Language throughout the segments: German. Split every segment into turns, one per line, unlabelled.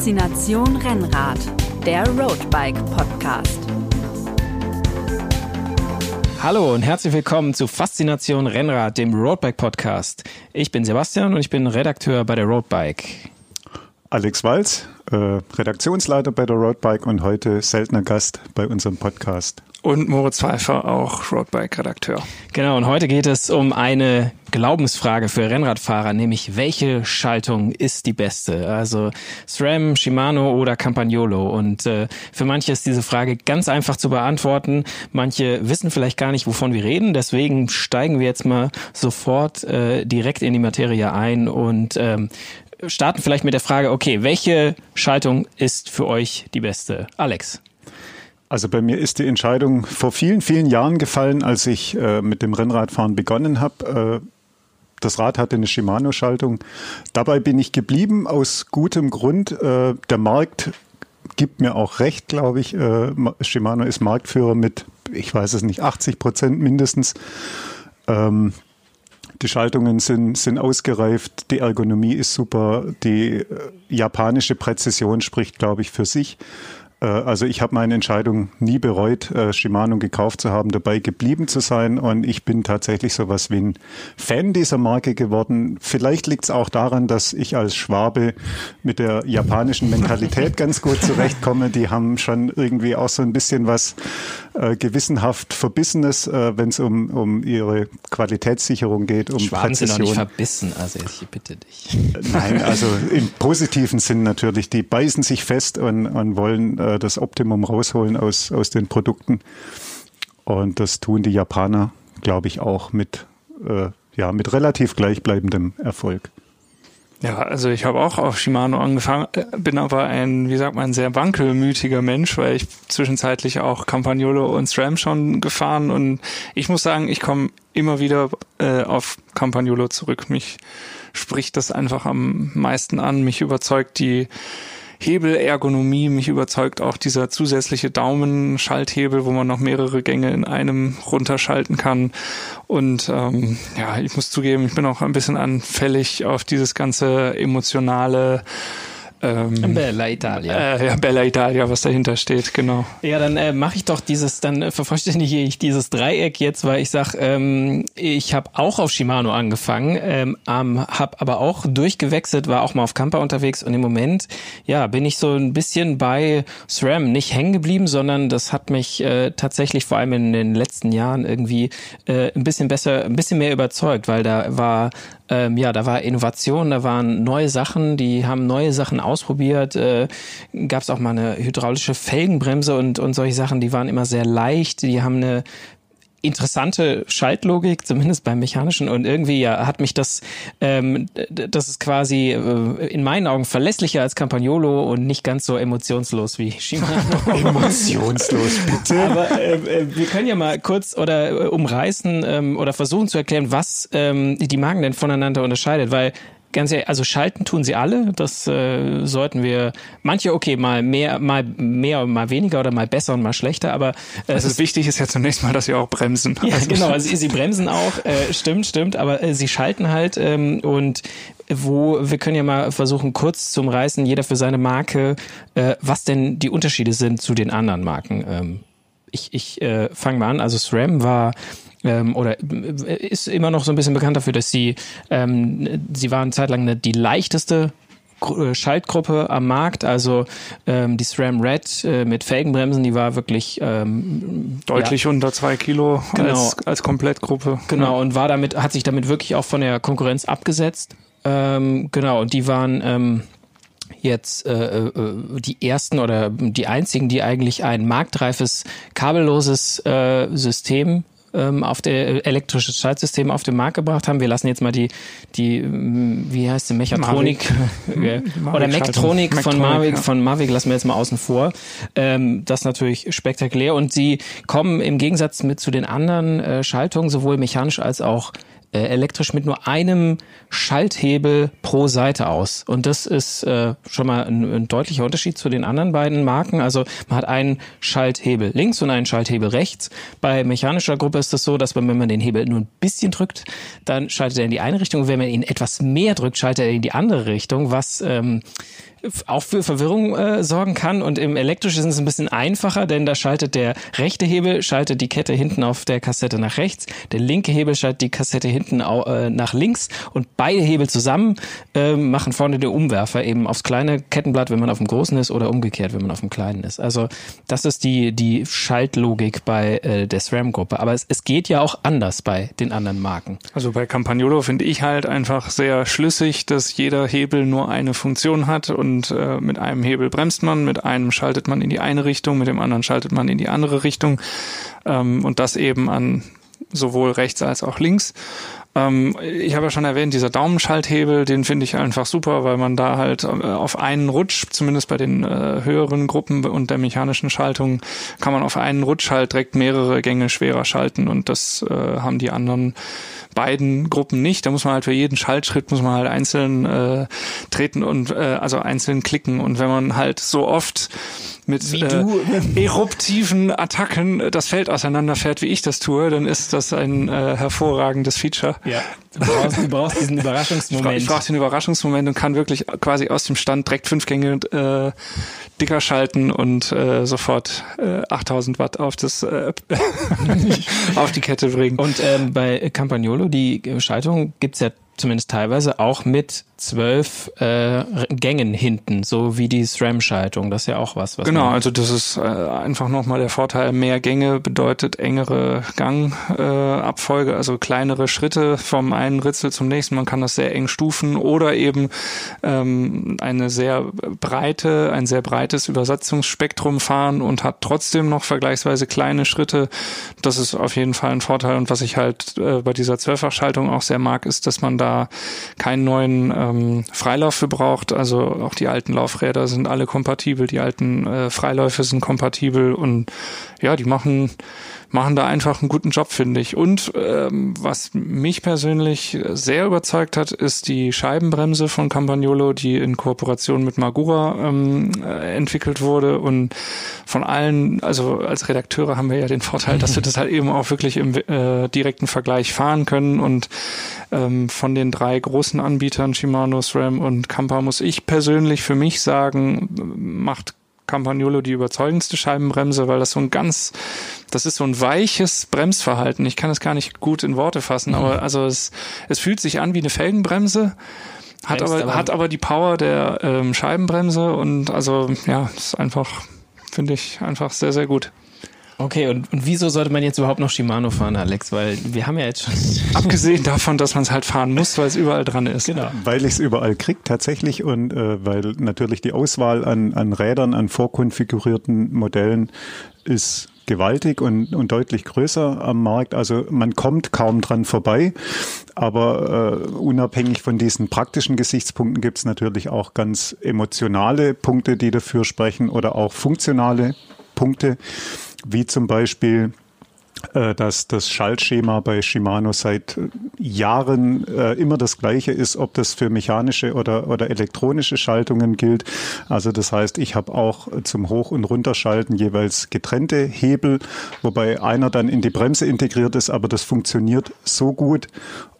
Faszination Rennrad, der Roadbike Podcast.
Hallo und herzlich willkommen zu Faszination Rennrad, dem Roadbike Podcast. Ich bin Sebastian und ich bin Redakteur bei der Roadbike.
Alex Walz, äh, Redaktionsleiter bei der Roadbike und heute seltener Gast bei unserem Podcast.
Und Moritz Pfeiffer, auch Roadbike-Redakteur.
Genau, und heute geht es um eine Glaubensfrage für Rennradfahrer, nämlich welche Schaltung ist die beste? Also SRAM, Shimano oder Campagnolo? Und äh, für manche ist diese Frage ganz einfach zu beantworten. Manche wissen vielleicht gar nicht, wovon wir reden. Deswegen steigen wir jetzt mal sofort äh, direkt in die Materie ein und ähm, starten vielleicht mit der Frage, okay, welche Schaltung ist für euch die beste? Alex.
Also bei mir ist die Entscheidung vor vielen, vielen Jahren gefallen, als ich äh, mit dem Rennradfahren begonnen habe. Äh, das Rad hatte eine Shimano-Schaltung. Dabei bin ich geblieben aus gutem Grund. Äh, der Markt gibt mir auch recht, glaube ich. Äh, Shimano ist Marktführer mit, ich weiß es nicht, 80 Prozent mindestens. Ähm, die Schaltungen sind, sind ausgereift, die Ergonomie ist super, die äh, japanische Präzision spricht, glaube ich, für sich. Äh, also ich habe meine Entscheidung nie bereut, äh, Shimano gekauft zu haben, dabei geblieben zu sein. Und ich bin tatsächlich so was wie ein Fan dieser Marke geworden. Vielleicht liegt es auch daran, dass ich als Schwabe mit der japanischen Mentalität ganz gut zurechtkomme. Die haben schon irgendwie auch so ein bisschen was äh, gewissenhaft Verbissenes, äh, wenn es um, um ihre Qualitätssicherung geht, um
Schwaben
Präzision.
sind doch nicht verbissen, also ich bitte dich.
Nein, also im positiven Sinn natürlich. Die beißen sich fest und, und wollen äh, das Optimum rausholen aus, aus den Produkten. Und das tun die Japaner, glaube ich, auch mit, äh, ja, mit relativ gleichbleibendem Erfolg.
Ja, also ich habe auch auf Shimano angefangen, äh, bin aber ein, wie sagt man, sehr wankelmütiger Mensch, weil ich zwischenzeitlich auch Campagnolo und SRAM schon gefahren und ich muss sagen, ich komme immer wieder äh, auf Campagnolo zurück. Mich spricht das einfach am meisten an. Mich überzeugt die Hebelergonomie. Mich überzeugt auch dieser zusätzliche Daumenschalthebel, wo man noch mehrere Gänge in einem runterschalten kann. Und ähm, ja, ich muss zugeben, ich bin auch ein bisschen anfällig auf dieses ganze emotionale
ähm, Bella Italia.
Äh, ja, Bella Italia, was dahinter steht, genau.
Ja, dann äh, mache ich doch dieses, dann äh, vervollständige ich dieses Dreieck jetzt, weil ich sag, ähm, ich habe auch auf Shimano angefangen, ähm, habe aber auch durchgewechselt, war auch mal auf Camper unterwegs und im Moment, ja, bin ich so ein bisschen bei SRAM nicht hängen geblieben, sondern das hat mich äh, tatsächlich vor allem in den letzten Jahren irgendwie äh, ein bisschen besser, ein bisschen mehr überzeugt, weil da war ähm, ja, da war Innovation, da waren neue Sachen, die haben neue Sachen ausprobiert. Äh, Gab es auch mal eine hydraulische Felgenbremse und, und solche Sachen, die waren immer sehr leicht, die haben eine interessante Schaltlogik, zumindest beim Mechanischen. Und irgendwie ja, hat mich das, ähm, das ist quasi äh, in meinen Augen verlässlicher als Campagnolo und nicht ganz so emotionslos wie Shimano.
emotionslos, bitte.
Aber äh, äh, wir können ja mal kurz oder äh, umreißen ähm, oder versuchen zu erklären, was ähm, die Marken denn voneinander unterscheidet, weil ganz ehrlich, also schalten tun sie alle. Das äh, sollten wir. Manche okay, mal mehr, mal mehr, mal weniger oder mal besser und mal schlechter. Aber
äh, also wichtig ist ja zunächst mal, dass sie auch bremsen.
Ja, also genau. Also sie bremsen auch. Äh, stimmt, stimmt. Aber äh, sie schalten halt ähm, und wo wir können ja mal versuchen kurz zum Reißen jeder für seine Marke, äh, was denn die Unterschiede sind zu den anderen Marken. Ähm, ich ich äh, fange mal an. Also SRAM war ähm, oder äh, ist immer noch so ein bisschen bekannt dafür, dass sie, ähm, sie waren zeitlang eine, die leichteste äh, Schaltgruppe am Markt, also ähm, die SRAM Red äh, mit Felgenbremsen, die war wirklich ähm,
deutlich ja, unter zwei Kilo
genau.
als, als Komplettgruppe.
Genau, ja. und war damit, hat sich damit wirklich auch von der Konkurrenz abgesetzt. Ähm, genau, und die waren ähm, jetzt äh, äh, die ersten oder die einzigen, die eigentlich ein marktreifes kabelloses äh, System ähm, auf der äh, elektrisches Schaltsystem auf den Markt gebracht haben. Wir lassen jetzt mal die, die wie heißt die Mechatronik Mavic. oder Mektronik von Mavic, ja. von Mavic lassen wir jetzt mal außen vor. Ähm, das ist natürlich spektakulär und sie kommen im Gegensatz mit zu den anderen äh, Schaltungen sowohl mechanisch als auch äh, elektrisch mit nur einem Schalthebel pro Seite aus. Und das ist äh, schon mal ein, ein deutlicher Unterschied zu den anderen beiden Marken. Also man hat einen Schalthebel links und einen Schalthebel rechts. Bei mechanischer Gruppe ist es das so, dass man, wenn man den Hebel nur ein bisschen drückt, dann schaltet er in die eine Richtung. Wenn man ihn etwas mehr drückt, schaltet er in die andere Richtung, was ähm, auch für Verwirrung äh, sorgen kann. Und im elektrischen ist es ein bisschen einfacher, denn da schaltet der rechte Hebel schaltet die Kette hinten auf der Kassette nach rechts, der linke Hebel schaltet die Kassette hinten äh, nach links und beide Hebel zusammen äh, machen vorne den Umwerfer eben aufs kleine Kettenblatt, wenn man auf dem großen ist oder umgekehrt, wenn man auf dem kleinen ist. Also das ist die die Schaltlogik bei äh, der SRAM-Gruppe. Aber es, es geht ja auch anders bei den anderen Marken.
Also bei Campagnolo finde ich halt einfach sehr schlüssig, dass jeder Hebel nur eine Funktion hat und äh, mit einem Hebel bremst man, mit einem schaltet man in die eine Richtung, mit dem anderen schaltet man in die andere Richtung ähm, und das eben an sowohl rechts als auch links. Ähm, ich habe ja schon erwähnt, dieser Daumenschalthebel, den finde ich einfach super, weil man da halt äh, auf einen Rutsch, zumindest bei den äh, höheren Gruppen und der mechanischen Schaltung, kann man auf einen Rutsch halt direkt mehrere Gänge schwerer schalten und das äh, haben die anderen beiden Gruppen nicht. Da muss man halt für jeden Schaltschritt muss man halt einzeln äh, treten und äh, also einzeln klicken. Und wenn man halt so oft mit äh, eruptiven Attacken das Feld auseinanderfährt, wie ich das tue, dann ist das ein äh, hervorragendes Feature.
Ja, du brauchst, du brauchst diesen Überraschungsmoment.
Ich, ich brauche den Überraschungsmoment und kann wirklich quasi aus dem Stand direkt fünf Gänge äh, dicker schalten und äh, sofort äh, 8000 Watt auf das äh, auf die Kette bringen.
Und ähm, bei Campagnolo, die Schaltung gibt's ja zumindest teilweise auch mit zwölf äh, Gängen hinten, so wie die SRAM-Schaltung. Das ist ja auch was. was
genau, also das ist äh, einfach nochmal der Vorteil. Mehr Gänge bedeutet engere Gangabfolge, äh, also kleinere Schritte vom einen Ritzel zum nächsten. Man kann das sehr eng stufen oder eben ähm, eine sehr breite, ein sehr breites Übersetzungsspektrum fahren und hat trotzdem noch vergleichsweise kleine Schritte. Das ist auf jeden Fall ein Vorteil. Und was ich halt äh, bei dieser Zwölffachschaltung auch sehr mag, ist, dass man da keinen neuen äh, ähm, Freilauf für braucht. Also auch die alten Laufräder sind alle kompatibel, die alten äh, Freiläufe sind kompatibel und ja, die machen machen da einfach einen guten Job, finde ich. Und ähm, was mich persönlich sehr überzeugt hat, ist die Scheibenbremse von Campagnolo, die in Kooperation mit Magura ähm, äh, entwickelt wurde. Und von allen, also als Redakteure haben wir ja den Vorteil, dass wir das halt eben auch wirklich im äh, direkten Vergleich fahren können. Und ähm, von den drei großen Anbietern, Shimano, SRAM und Kampa, muss ich persönlich für mich sagen, macht Campagnolo die überzeugendste Scheibenbremse, weil das so ein ganz, das ist so ein weiches Bremsverhalten. Ich kann es gar nicht gut in Worte fassen, mhm. aber also es, es fühlt sich an wie eine Felgenbremse. Hat aber, aber, hat aber die Power der ähm, Scheibenbremse und also ja, ist einfach, finde ich einfach sehr, sehr gut.
Okay, und, und wieso sollte man jetzt überhaupt noch Shimano fahren, Alex? Weil wir haben ja jetzt schon.
Abgesehen davon, dass man es halt fahren muss, weil es überall dran ist.
Genau. Weil ich es überall kriegt tatsächlich und äh, weil natürlich die Auswahl an, an Rädern, an vorkonfigurierten Modellen ist gewaltig und, und deutlich größer am Markt. Also man kommt kaum dran vorbei. Aber äh, unabhängig von diesen praktischen Gesichtspunkten gibt es natürlich auch ganz emotionale Punkte, die dafür sprechen oder auch funktionale Punkte wie zum Beispiel dass das Schaltschema bei Shimano seit Jahren äh, immer das gleiche ist, ob das für mechanische oder, oder elektronische Schaltungen gilt. Also das heißt, ich habe auch zum Hoch- und Runterschalten jeweils getrennte Hebel, wobei einer dann in die Bremse integriert ist, aber das funktioniert so gut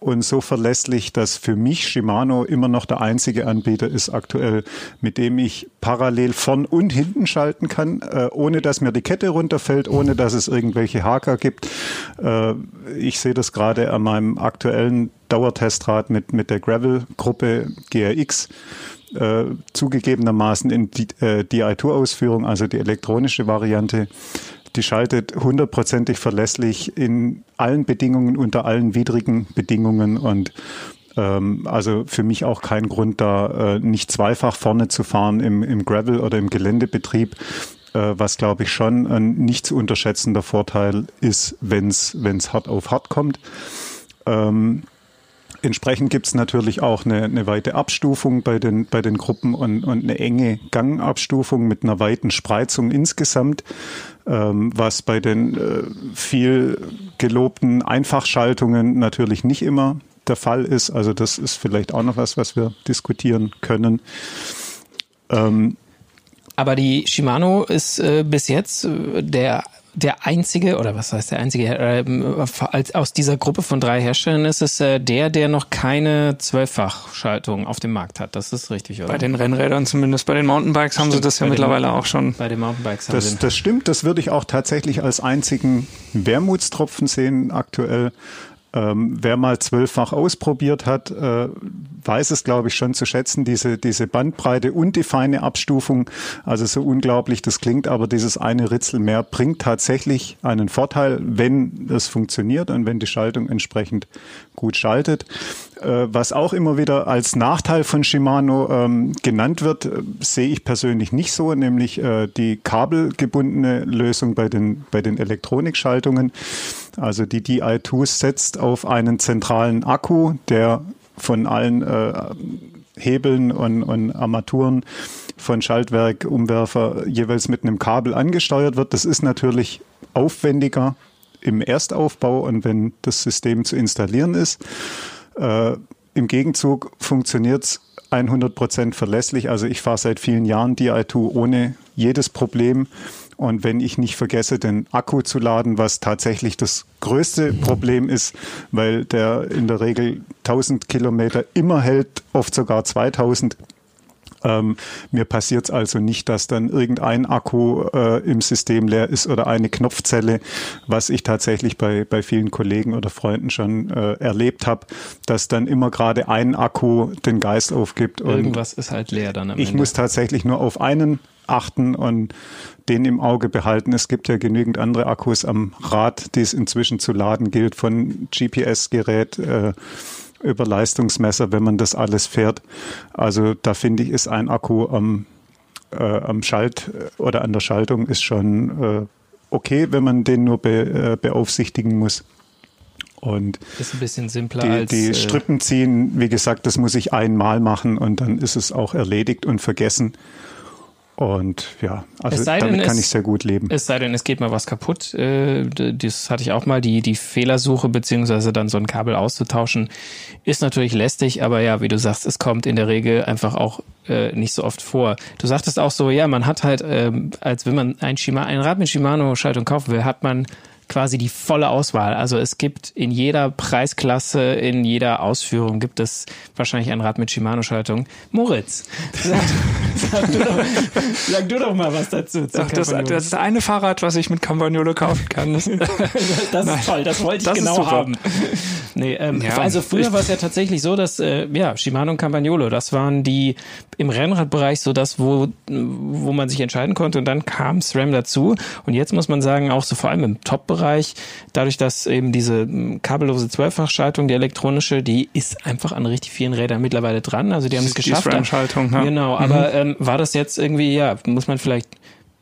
und so verlässlich, dass für mich Shimano immer noch der einzige Anbieter ist aktuell, mit dem ich parallel vorn und hinten schalten kann, äh, ohne dass mir die Kette runterfällt, ohne dass es irgendwelche Haker gibt. Äh, ich sehe das gerade an meinem aktuellen Dauertestrad mit, mit der Gravel-Gruppe GRX. Äh, zugegebenermaßen in die äh, DI-Tour-Ausführung, also die elektronische Variante, die schaltet hundertprozentig verlässlich in allen Bedingungen, unter allen widrigen Bedingungen und ähm, also für mich auch kein Grund, da äh, nicht zweifach vorne zu fahren im, im Gravel oder im Geländebetrieb, äh, was glaube ich schon ein nicht zu unterschätzender Vorteil ist, wenn es hart auf hart kommt. Ähm, Entsprechend gibt es natürlich auch eine, eine weite Abstufung bei den, bei den Gruppen und, und eine enge Gangabstufung mit einer weiten Spreizung insgesamt, ähm, was bei den äh, viel gelobten Einfachschaltungen natürlich nicht immer der Fall ist. Also das ist vielleicht auch noch was, was wir diskutieren können.
Ähm, aber die Shimano ist äh, bis jetzt äh, der der einzige, oder was heißt der einzige, äh, als, aus dieser Gruppe von drei Herstellern ist es äh, der, der noch keine Zwölffachschaltung auf dem Markt hat. Das ist richtig, oder?
Bei den Rennrädern zumindest. Bei den Mountainbikes haben sie das ja mittlerweile auch schon.
Bei den Mountainbikes haben
das,
sie.
das stimmt, das würde ich auch tatsächlich als einzigen Wermutstropfen sehen aktuell. Ähm, wer mal zwölffach ausprobiert hat, äh, weiß es, glaube ich, schon zu schätzen, diese, diese Bandbreite und die feine Abstufung. Also so unglaublich das klingt, aber dieses eine Ritzel mehr bringt tatsächlich einen Vorteil, wenn das funktioniert und wenn die Schaltung entsprechend gut schaltet. Äh, was auch immer wieder als Nachteil von Shimano ähm, genannt wird, äh, sehe ich persönlich nicht so, nämlich äh, die kabelgebundene Lösung bei den, bei den Elektronikschaltungen. Also die Di2 setzt auf einen zentralen Akku, der von allen äh, Hebeln und, und Armaturen von Schaltwerk, Umwerfer jeweils mit einem Kabel angesteuert wird. Das ist natürlich aufwendiger im Erstaufbau und wenn das System zu installieren ist. Äh, Im Gegenzug funktioniert es 100% verlässlich. Also ich fahre seit vielen Jahren Di2 ohne jedes Problem. Und wenn ich nicht vergesse, den Akku zu laden, was tatsächlich das größte Problem ist, weil der in der Regel 1000 Kilometer immer hält, oft sogar 2000. Ähm, mir passiert es also nicht, dass dann irgendein Akku äh, im System leer ist oder eine Knopfzelle, was ich tatsächlich bei, bei vielen Kollegen oder Freunden schon äh, erlebt habe, dass dann immer gerade ein Akku den Geist aufgibt.
Irgendwas ist halt leer dann am
ich
Ende.
muss tatsächlich nur auf einen achten und den im Auge behalten. Es gibt ja genügend andere Akkus am Rad, die es inzwischen zu laden gilt, von GPS-Gerät äh, über Leistungsmesser, wenn man das alles fährt. Also da finde ich, ist ein Akku am, äh, am Schalt oder an der Schaltung ist schon äh, okay, wenn man den nur be, äh, beaufsichtigen muss. Und
ist ein bisschen simpler
die,
als
die
äh,
Strippen ziehen, wie gesagt, das muss ich einmal machen und dann ist es auch erledigt und vergessen. Und ja, also
denn,
damit kann
es-
ich sehr gut leben.
Es sei denn, es geht mal was kaputt. Äh, Das hatte ich auch mal. Die, die Fehlersuche beziehungsweise dann so ein Kabel auszutauschen, ist natürlich lästig, aber ja, wie du sagst, es kommt in der Regel einfach auch äh, nicht so oft vor. Du sagtest auch so, ja, man hat halt, ähm, als wenn man ein, Shima, ein Rad mit Shimano-Schaltung kaufen will, hat man quasi die volle Auswahl. Also es gibt in jeder Preisklasse, in jeder Ausführung gibt es wahrscheinlich ein Rad mit Shimano-Schaltung. Moritz, sag, sag, du doch, sag du doch mal was dazu. zu
Ach, das, das ist eine Fahrrad, was ich mit Campagnolo kaufen kann. Das,
Das ist toll, das wollte ich
Das
genau haben. Nee, ähm,
Ja,
also früher war es ja tatsächlich so, dass äh, ja, Shimano und Campagnolo, das waren die im Rennradbereich so das, wo, wo man sich entscheiden konnte und dann kam SRAM dazu und jetzt muss man sagen, auch so vor allem im Top-Bereich, dadurch, dass eben diese m, kabellose Zwölffachschaltung, die elektronische, die ist einfach an richtig vielen Rädern mittlerweile dran, also die haben es
Die
geschafft.
SRAM-Schaltung, ne?
Genau, aber ähm, war das jetzt irgendwie, ja, muss man vielleicht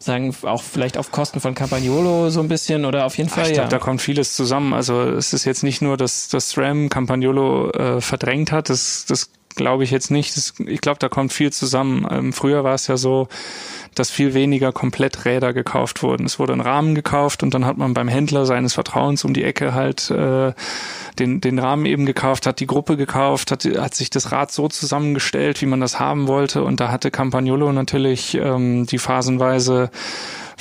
sagen, auch vielleicht auf Kosten von Campagnolo so ein bisschen oder auf jeden
Ah,
Fall,
ich
ja.
glaube, da kommt vieles zusammen. Also es ist jetzt nicht nur, dass das SRAM Campagnolo äh, verdrängt hat, das, das glaube ich jetzt nicht. Das, ich glaube, da kommt viel zusammen. Ähm, früher war es ja so, dass viel weniger Kompletträder gekauft wurden. Es wurde ein Rahmen gekauft und dann hat man beim Händler seines Vertrauens um die Ecke halt äh, den, den Rahmen eben gekauft, hat die Gruppe gekauft, hat, hat sich das Rad so zusammengestellt, wie man das haben wollte. Und da hatte Campagnolo natürlich ähm, die phasenweise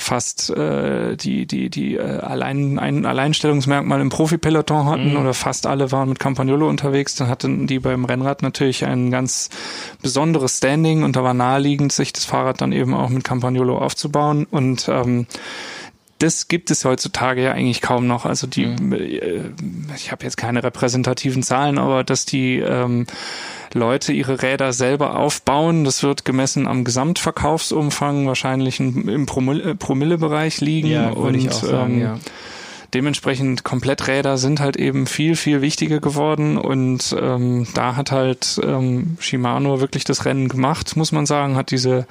fast äh, die die die äh, allein ein Alleinstellungsmerkmal im Profi-Peloton hatten oder fast alle waren mit Campagnolo unterwegs, dann hatten die beim Rennrad natürlich ein ganz besonderes Standing und da war naheliegend, sich das Fahrrad dann eben auch mit Campagnolo aufzubauen und ähm, das gibt es heutzutage ja eigentlich kaum noch. Also die, äh, ich habe jetzt keine repräsentativen Zahlen, aber dass die ähm, Leute ihre Räder selber aufbauen, das wird gemessen am Gesamtverkaufsumfang wahrscheinlich in- im Promille- äh, Promillebereich liegen.
Ja, würde
und
ich auch sagen,
ähm,
ja.
dementsprechend Kompletträder sind halt eben viel, viel wichtiger geworden und ähm, da hat halt ähm, Shimano wirklich das Rennen gemacht, muss man sagen, hat diese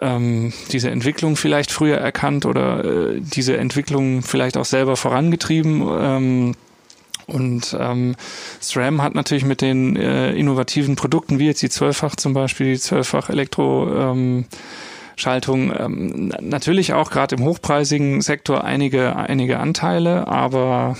ähm, diese Entwicklung vielleicht früher erkannt oder äh, diese Entwicklung vielleicht auch selber vorangetrieben. Ähm, und ähm, SRAM hat natürlich mit den äh, innovativen Produkten, wie jetzt die Zwölffach zum Beispiel, die Zwölffach Elektro ähm, ähm, na- natürlich auch gerade im hochpreisigen Sektor einige, einige Anteile, aber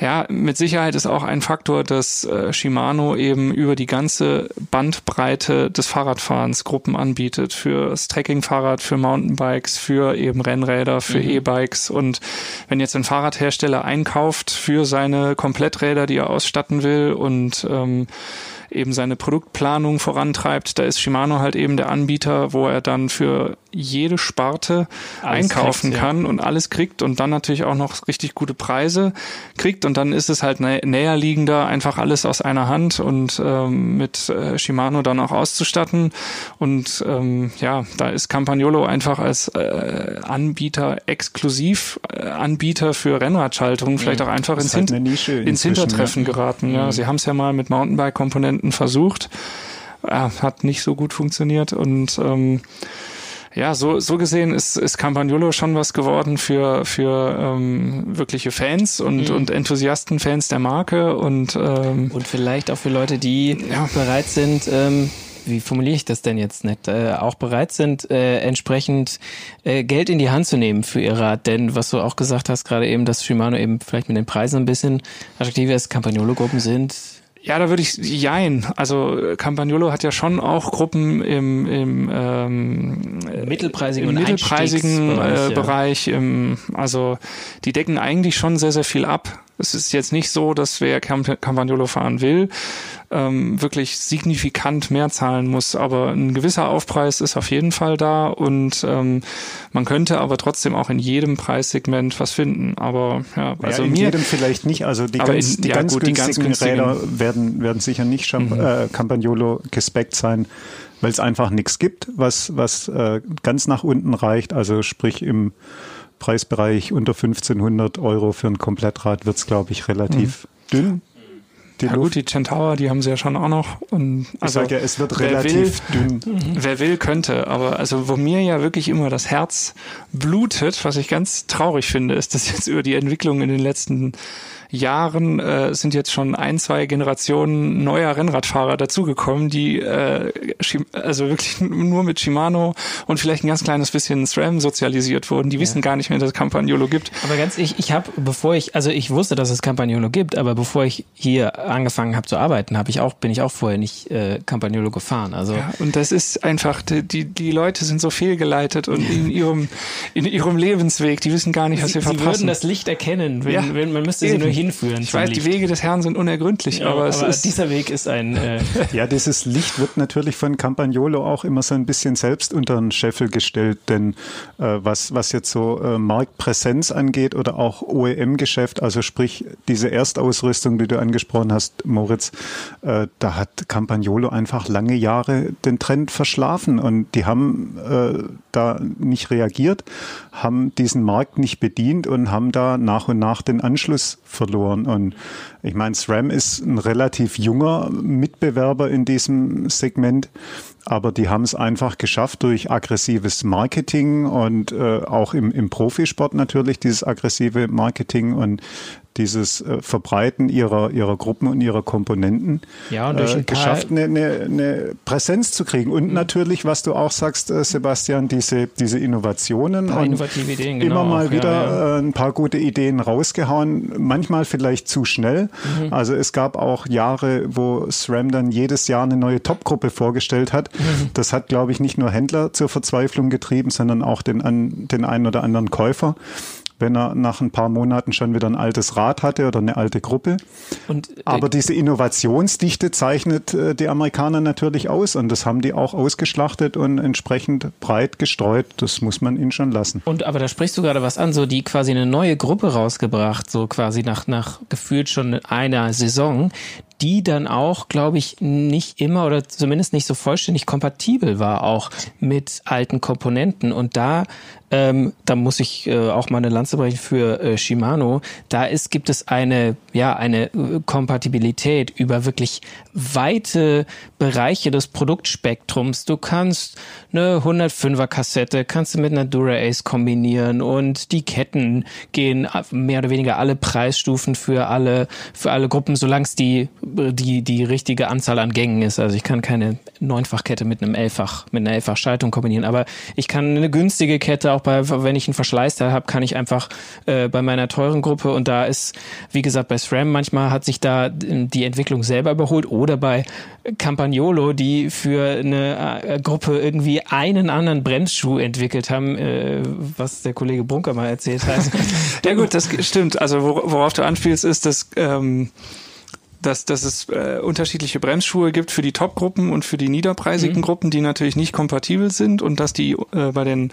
Ja, mit Sicherheit ist auch ein Faktor, dass äh, Shimano eben über die ganze Bandbreite des Fahrradfahrens Gruppen anbietet. Für das Trekkingfahrrad, für Mountainbikes, für eben Rennräder, für mhm. E-Bikes. Und wenn jetzt ein Fahrradhersteller einkauft für seine Kompletträder, die er ausstatten will und ähm, eben seine Produktplanung vorantreibt, da ist Shimano halt eben der Anbieter, wo er dann für jede Sparte alles einkaufen kriegt, kann ja. und alles kriegt und dann natürlich auch noch richtig gute Preise kriegt und dann ist es halt nä näher liegender, einfach alles aus einer Hand und ähm, mit äh, Shimano dann auch auszustatten und ähm, ja, da ist Campagnolo einfach als äh, Anbieter exklusiv äh, Anbieter für Rennradschaltungen vielleicht auch einfach ins, halt ins Hintertreffen ja. geraten. Ja, mhm. sie haben es ja mal mit Mountainbike-Komponenten versucht, äh, hat nicht so gut funktioniert und ähm, ja, so, so gesehen ist, ist Campagnolo schon was geworden für, für ähm, wirkliche Fans und, mhm. und Enthusiasten-Fans der Marke und ähm,
und vielleicht auch für Leute, die ja. bereit sind, ähm, wie formuliere ich das denn jetzt nicht, äh, auch bereit sind, äh, entsprechend äh, Geld in die Hand zu nehmen für ihr Rad. Denn was du auch gesagt hast, gerade eben, dass Shimano eben vielleicht mit den Preisen ein bisschen attraktiver ist, Campagnolo-Gruppen sind
ja, da würde ich jein. Also Campagnolo hat ja schon auch Gruppen im, im ähm,
mittelpreisigen,
im mittelpreisigen Bereich, äh, Bereich ja. im, also die decken eigentlich schon sehr, sehr viel ab. Es ist jetzt nicht so, dass wer Campagnolo fahren will, ähm, wirklich signifikant mehr zahlen muss. Aber ein gewisser Aufpreis ist auf jeden Fall da und ähm, man könnte aber trotzdem auch in jedem Preissegment was finden. Aber ja,
also ja, in mir, jedem vielleicht nicht. Also die ganz, in, die, ja, ganz gut, die ganz günstigen Räder werden, werden sicher nicht Champ mhm. äh, Campagnolo gespeckt sein weil es einfach nichts gibt, was, was äh, ganz nach unten reicht. Also sprich im Preisbereich unter 1500 Euro für ein Komplettrad wird es, glaube ich, relativ mhm. dünn.
Die ja Luft. gut, die Centaur, die haben sie ja schon auch noch. Und
also, ich sage ja, es wird relativ will, dünn.
Wer will, könnte. Aber also wo mir ja wirklich immer das Herz blutet, was ich ganz traurig finde, ist, dass jetzt über die Entwicklung in den letzten Jahren äh, sind jetzt schon ein, zwei Generationen neuer Rennradfahrer dazugekommen, die äh, also wirklich nur mit Shimano und vielleicht ein ganz kleines bisschen SRAM sozialisiert wurden. Die ja. wissen gar nicht mehr, dass es Campagnolo gibt.
Aber ganz ich, ich habe, bevor ich, also ich wusste, dass es Campagnolo gibt, aber bevor ich hier angefangen habe zu arbeiten, habe ich auch, bin ich auch vorher nicht äh, Campagnolo gefahren. Also
ja, und das ist einfach, die, die Leute sind so fehlgeleitet und in ihrem, in ihrem Lebensweg, die wissen gar nicht, was sie, sie verpassen. Sie
würden das Licht erkennen, wenn, ja, wenn man müsste sie nur hinführen.
Ich weiß, Licht. die Wege des Herrn sind unergründlich, ja, aber, es aber ist
dieser Weg ist ein. Äh
ja, dieses Licht wird natürlich von Campagnolo auch immer so ein bisschen selbst unter den Scheffel gestellt, denn äh, was was jetzt so äh, Marktpräsenz angeht oder auch OEM-Geschäft, also sprich diese Erstausrüstung, die du angesprochen hast, Moritz, äh, da hat Campagnolo einfach lange Jahre den Trend verschlafen und die haben äh, da nicht reagiert, haben diesen Markt nicht bedient und haben da nach und nach den Anschluss verloren. Und ich meine, SRAM ist ein relativ junger Mitbewerber in diesem Segment, aber die haben es einfach geschafft durch aggressives Marketing und äh, auch im, im Profisport natürlich dieses aggressive Marketing und dieses äh, Verbreiten ihrer, ihrer Gruppen und ihrer Komponenten
ja, und durch
äh, geschafft, eine, eine, eine Präsenz zu kriegen. Und mhm. natürlich, was du auch sagst, äh, Sebastian, diese, diese Innovationen.
Ein innovative Ideen,
genau. Immer mal auch, wieder ja, ja. Äh, ein paar gute Ideen rausgehauen, manchmal vielleicht zu schnell. Mhm. Also es gab auch Jahre, wo SRAM dann jedes Jahr eine neue Topgruppe vorgestellt hat. Mhm. Das hat, glaube ich, nicht nur Händler zur Verzweiflung getrieben, sondern auch den, an, den einen oder anderen Käufer wenn er nach ein paar Monaten schon wieder ein altes Rad hatte oder eine alte Gruppe. Und Aber diese Innovationsdichte zeichnet äh, die Amerikaner natürlich aus und das haben die auch ausgeschlachtet und entsprechend breit gestreut. Das muss man ihnen schon lassen.
Und aber da sprichst du gerade was an, so die quasi eine neue Gruppe rausgebracht, so quasi nach, nach gefühlt schon einer Saison, die dann auch, glaube ich, nicht immer oder zumindest nicht so vollständig kompatibel war, auch mit alten Komponenten. Und da ähm, da muss ich äh, auch mal eine Lanze brechen für äh, Shimano. Da ist, gibt es eine, ja, eine äh, Kompatibilität über wirklich weite Bereiche des Produktspektrums. Du kannst eine 105er Kassette, kannst du mit einer Dura-Ace kombinieren und die Ketten gehen mehr oder weniger alle Preisstufen für alle, für alle Gruppen, solange es die, die, die richtige Anzahl an Gängen ist. Also ich kann keine Neunfachkette mit einem Elffach, mit einer Elffach Schaltung kombinieren, aber ich kann eine günstige Kette auch bei, wenn ich einen Verschleiß da habe, kann ich einfach äh, bei meiner teuren Gruppe und da ist, wie gesagt, bei SRAM manchmal hat sich da die Entwicklung selber überholt oder bei Campagnolo, die für eine äh, Gruppe irgendwie einen anderen Bremsschuh entwickelt haben, äh, was der Kollege Brunker mal erzählt hat.
ja gut, das stimmt. Also worauf du anspielst, ist, dass ähm, dass, dass es äh, unterschiedliche Bremsschuhe gibt für die Top-Gruppen und für die niederpreisigen mhm. Gruppen, die natürlich nicht kompatibel sind und dass die äh, bei den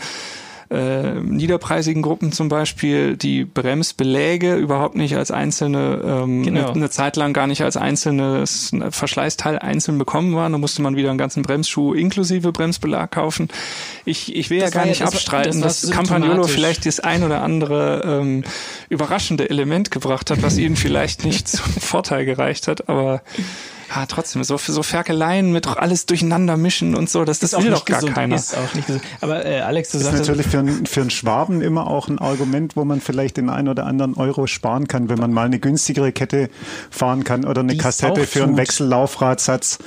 äh, niederpreisigen Gruppen zum Beispiel die Bremsbeläge überhaupt nicht als einzelne, ähm, genau. eine, Zeit lang gar nicht als einzelnes Verschleißteil einzeln bekommen waren. Da musste man wieder einen ganzen Bremsschuh inklusive Bremsbelag kaufen. Ich, ich will das ja gar nicht ja, abstreiten, das dass Campagnolo vielleicht das ein oder andere ähm, überraschende Element gebracht hat, was ihnen vielleicht nicht zum Vorteil gereicht hat, aber ja, trotzdem, so, so Ferkeleien mit alles durcheinander mischen und so, das, das will doch gar gesund, keiner.
Ist auch nicht gesund. Aber äh, Alex, du
das
sagst...
ist natürlich für, einen, für einen Schwaben immer auch ein Argument, wo man vielleicht den einen oder anderen Euro sparen kann, wenn man mal eine günstigere Kette fahren kann oder eine Kassette für einen Wechsellaufradsatz.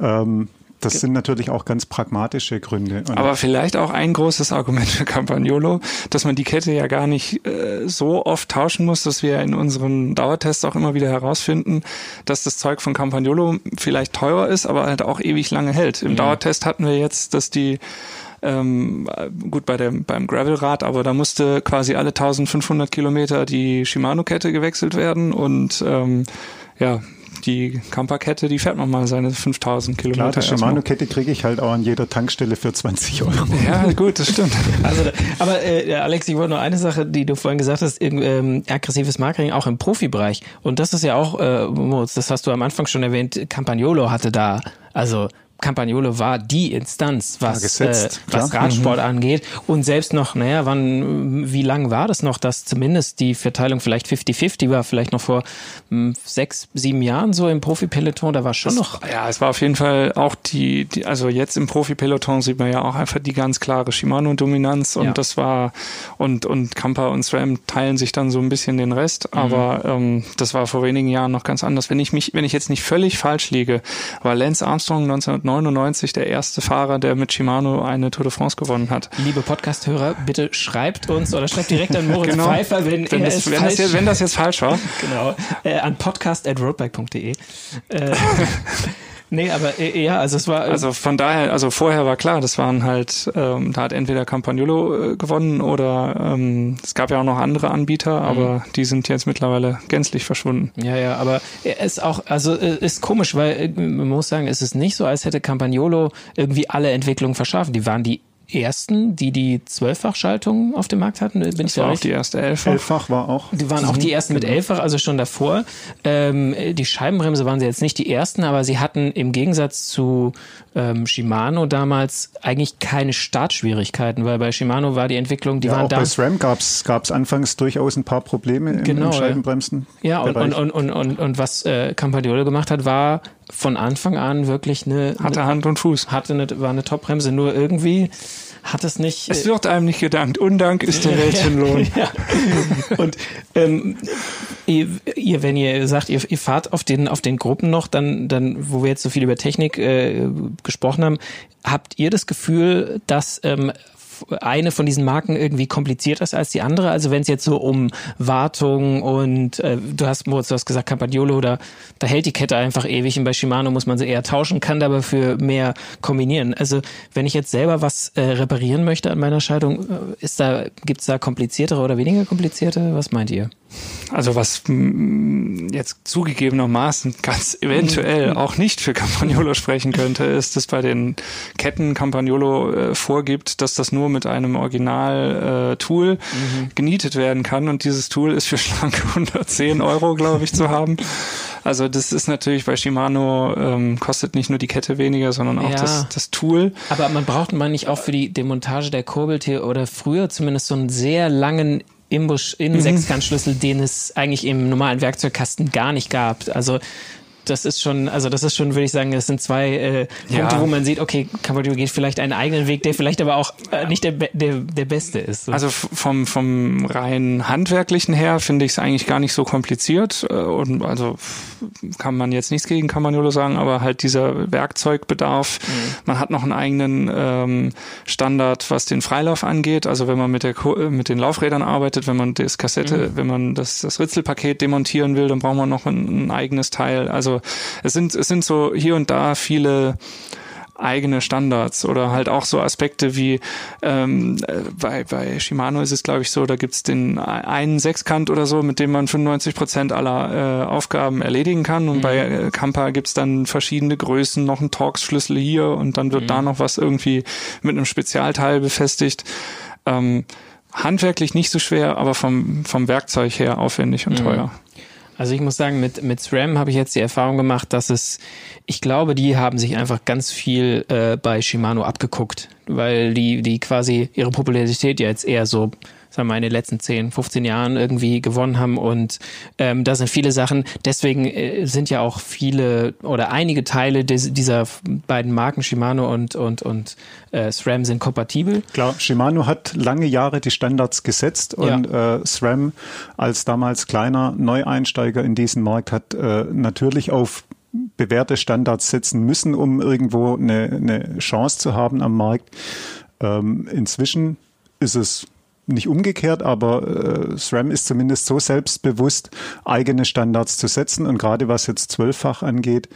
Ähm, das sind natürlich auch ganz pragmatische Gründe.
Und Aber vielleicht auch ein großes Argument für Campagnolo, dass man die Kette ja gar nicht äh, so oft tauschen muss, dass wir in unseren Dauertests auch immer wieder herausfinden, dass das Zeug von Campagnolo vielleicht teurer ist, aber halt auch ewig lange hält. Im mhm. Dauertest hatten wir jetzt, dass die ähm, gut bei dem beim Gravelrad, aber da musste quasi alle 1500 Kilometer die Shimano-Kette gewechselt werden und ähm, ja, die Camperkette, die fährt man mal seine 5000 Kilometer.
Klar, die Shimano-Kette kriege ich halt auch an jeder Tankstelle für 20 Euro.
Ja, gut, das stimmt.
Also, aber äh, Alex, ich wollte noch eine Sache, die du vorhin gesagt hast, ähm, aggressives Marketing auch im Profibereich. Und das ist ja auch, äh, das hast du am Anfang schon erwähnt, Campagnolo hatte da also Campagnolo war die Instanz, was, äh, was Radsport mhm. angeht. Und selbst noch, naja, wann, wie lang war das noch, dass zumindest die Verteilung vielleicht 50-50 war, vielleicht noch vor mh, hm, sechs, sieben Jahren so im Profi-Peloton, da war schon
das,
noch.
Ja, es war auf jeden Fall auch die, die also jetzt im Profi-Peloton sieht man ja auch einfach die ganz klare Shimano-Dominanz und ja. das war, und, und Camper und SRAM teilen sich dann so ein bisschen den Rest, mhm. aber ähm, das war vor wenigen Jahren noch ganz anders. Wenn ich mich, wenn ich jetzt nicht völlig falsch liege, war Lance Armstrong 1990 1999 der erste Fahrer, der mit Shimano eine Tour de France gewonnen hat.
Liebe Podcast-Hörer, bitte schreibt uns oder schreibt direkt an Moritz genau. Pfeiffer, wenn,
wenn, das, wenn, das jetzt, wenn, das, jetzt, falsch war.
Genau. Äh, an podcast.roadbike.de. Äh, Nee, aber äh, ja, also es war.
Äh, also von daher, also vorher war klar, das waren halt, ähm, da hat entweder Campagnolo äh, gewonnen oder ähm, es gab ja auch noch andere Anbieter, mhm. aber die sind jetzt mittlerweile gänzlich verschwunden.
Ja, ja, aber er ist auch, also äh, ist komisch, weil man muss sagen, es ist nicht so, als hätte Campagnolo irgendwie alle Entwicklungen verschaffen. Die waren die ersten, die die Zwölffachschaltung auf dem Markt hatten.
Bin das ich war auch die erste
Elffach. Elffach war auch.
Die waren auch die mhm. ersten mit genau. Elffach, also schon davor. Ähm, die Scheibenbremse waren sie jetzt nicht die ersten, aber sie hatten im Gegensatz zu ähm, Shimano damals eigentlich keine Startschwierigkeiten, weil bei Shimano war die Entwicklung, die
ja,
waren
auch
da.
Bei SRAM gab es anfangs durchaus ein paar Probleme im, genau, im Scheibenbremsen.
Ja, und, und, und, und, und, und was äh, Campagnolo gemacht hat, war von Anfang an wirklich eine
hatte Hand und Fuß.
Hatte eine, war eine Top-Bremse, nur irgendwie hat es nicht.
Es wird einem nicht gedankt. Undank ist der Weltchenlohn.
ja. Und ähm, ihr, ihr, wenn ihr sagt, ihr, ihr fahrt auf den auf den Gruppen noch, dann dann, wo wir jetzt so viel über Technik äh, gesprochen haben, habt ihr das Gefühl, dass ähm, eine von diesen Marken irgendwie komplizierter ist als die andere? Also wenn es jetzt so um Wartung und äh, du hast Moritz, du hast gesagt Campagnolo, da, da hält die Kette einfach ewig und bei Shimano muss man sie eher tauschen, kann dabei für mehr kombinieren. Also wenn ich jetzt selber was äh, reparieren möchte an meiner Schaltung, äh, ist da, gibt's da kompliziertere oder weniger komplizierte? Was meint ihr?
Also was mm, jetzt zugegebenermaßen ganz eventuell mhm. auch nicht für Campagnolo sprechen könnte, ist, dass bei den Ketten Campagnolo äh, vorgibt, dass das nur mit einem Original-Tool äh, mhm. genietet werden kann und dieses Tool ist für schlanke 110 Euro, glaube ich, zu haben. Also das ist natürlich bei Shimano ähm, kostet nicht nur die Kette weniger, sondern auch ja. das, das Tool.
Aber man braucht man nicht auch für die Demontage der Kurbeltier oder früher zumindest so einen sehr langen Imbus in mhm. Den es eigentlich im normalen Werkzeugkasten gar nicht gab. Also das ist schon, also das ist schon, würde ich sagen, das sind zwei äh, Punkte, ja. wo man sieht, okay, Cambodiо geht vielleicht einen eigenen Weg, der vielleicht aber auch äh, nicht der, der, der beste ist.
So. Also vom, vom rein handwerklichen her finde ich es eigentlich gar nicht so kompliziert äh, und also kann man jetzt nichts gegen Campagnolo sagen, aber halt dieser Werkzeugbedarf, mhm. man hat noch einen eigenen ähm, Standard, was den Freilauf angeht, also wenn man mit der mit den Laufrädern arbeitet, wenn man das Kassette, mhm. wenn man das, das Ritzelpaket demontieren will, dann braucht man noch ein, ein eigenes Teil. Also es sind, es sind so hier und da viele eigene Standards oder halt auch so Aspekte wie ähm, bei, bei Shimano ist es glaube ich so, da gibt's den einen Sechskant oder so, mit dem man 95 Prozent aller äh, Aufgaben erledigen kann und mhm. bei äh, Kampa gibt's dann verschiedene Größen, noch einen Torx-Schlüssel hier und dann wird mhm. da noch was irgendwie mit einem Spezialteil befestigt. Ähm, handwerklich nicht so schwer, aber vom, vom Werkzeug her aufwendig und mhm. teuer.
Also ich muss sagen, mit, mit SRAM habe ich jetzt die Erfahrung gemacht, dass es, ich glaube, die haben sich einfach ganz viel äh, bei Shimano abgeguckt, weil die, die quasi ihre Popularität ja jetzt eher so sagen wir mal, in den letzten 10, 15 Jahren irgendwie gewonnen haben. Und ähm, da sind viele Sachen. Deswegen äh, sind ja auch viele oder einige Teile des, dieser beiden Marken, Shimano und, und, und äh, SRAM, sind kompatibel.
Klar, Shimano hat lange Jahre die Standards gesetzt und ja. äh, SRAM als damals kleiner Neueinsteiger in diesen Markt hat äh, natürlich auf bewährte Standards setzen müssen, um irgendwo eine, eine Chance zu haben am Markt. Ähm, inzwischen ist es nicht umgekehrt, aber äh, SRAM ist zumindest so selbstbewusst, eigene Standards zu setzen. Und gerade was jetzt zwölffach angeht,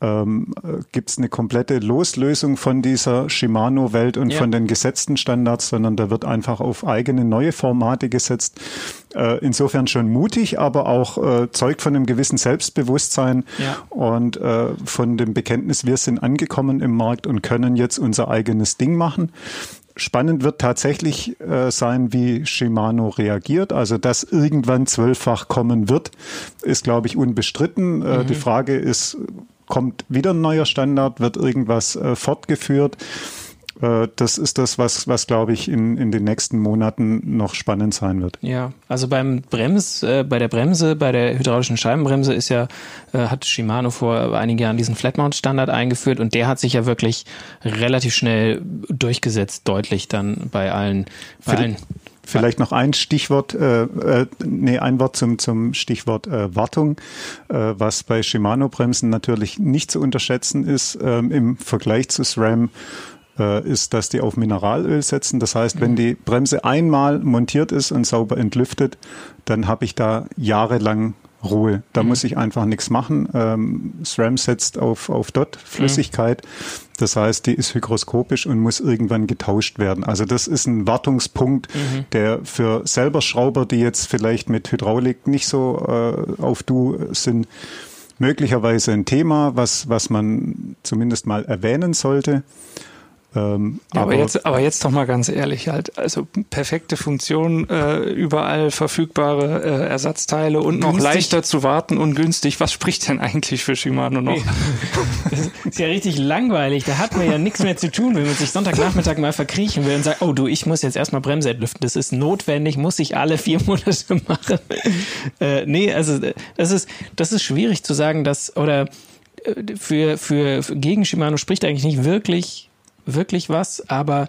ähm, gibt es eine komplette Loslösung von dieser Shimano-Welt und ja. von den gesetzten Standards, sondern da wird einfach auf eigene neue Formate gesetzt. Äh, insofern schon mutig, aber auch äh, zeugt von einem gewissen Selbstbewusstsein ja. und äh, von dem Bekenntnis, wir sind angekommen im Markt und können jetzt unser eigenes Ding machen. Spannend wird tatsächlich äh, sein, wie Shimano reagiert. Also, dass irgendwann zwölffach kommen wird, ist, glaube ich, unbestritten. Äh, mhm. Die Frage ist, kommt wieder ein neuer Standard, wird irgendwas äh, fortgeführt? Äh, das ist das, was, was glaube ich, in, in den nächsten Monaten noch spannend sein wird.
Ja, also beim Brems, äh, bei der Bremse, bei der hydraulischen Scheibenbremse ist ja, äh, hat Shimano vor einigen Jahren diesen Flatmount-Standard eingeführt und der hat sich ja wirklich relativ schnell durchgesetzt, deutlich dann bei allen, bei allen
Vielleicht noch ein Stichwort, äh, äh, nee, ein Wort zum, zum Stichwort äh, Wartung, äh, was bei Shimano-Bremsen natürlich nicht zu unterschätzen ist ähm, im Vergleich zu SRAM ist, dass die auf Mineralöl setzen. Das heißt, wenn mhm. die Bremse einmal montiert ist und sauber entlüftet, dann habe ich da jahrelang Ruhe. Da mhm. muss ich einfach nichts machen. Ähm, SRAM setzt auf, auf DOT-Flüssigkeit. Mhm. Das heißt, die ist hygroskopisch und muss irgendwann getauscht werden. Also das ist ein Wartungspunkt, mhm. der für selber Schrauber, die jetzt vielleicht mit Hydraulik nicht so äh, auf Du sind, möglicherweise ein Thema, was, was man zumindest mal erwähnen sollte.
Ähm, ja, aber, aber, jetzt, aber jetzt doch mal ganz ehrlich halt, also perfekte Funktion, äh, überall verfügbare äh, Ersatzteile und günstig. noch leichter zu warten und günstig. Was spricht denn eigentlich für Shimano noch?
das ist ja richtig langweilig. Da hat man ja nichts mehr zu tun, wenn man sich Sonntagnachmittag mal verkriechen will und sagt, oh du, ich muss jetzt erstmal Bremse entlüften. Das ist notwendig, muss ich alle vier Monate machen. äh, nee, also das ist, das ist schwierig zu sagen, dass, oder äh, für, für, für gegen Shimano spricht eigentlich nicht wirklich wirklich was, aber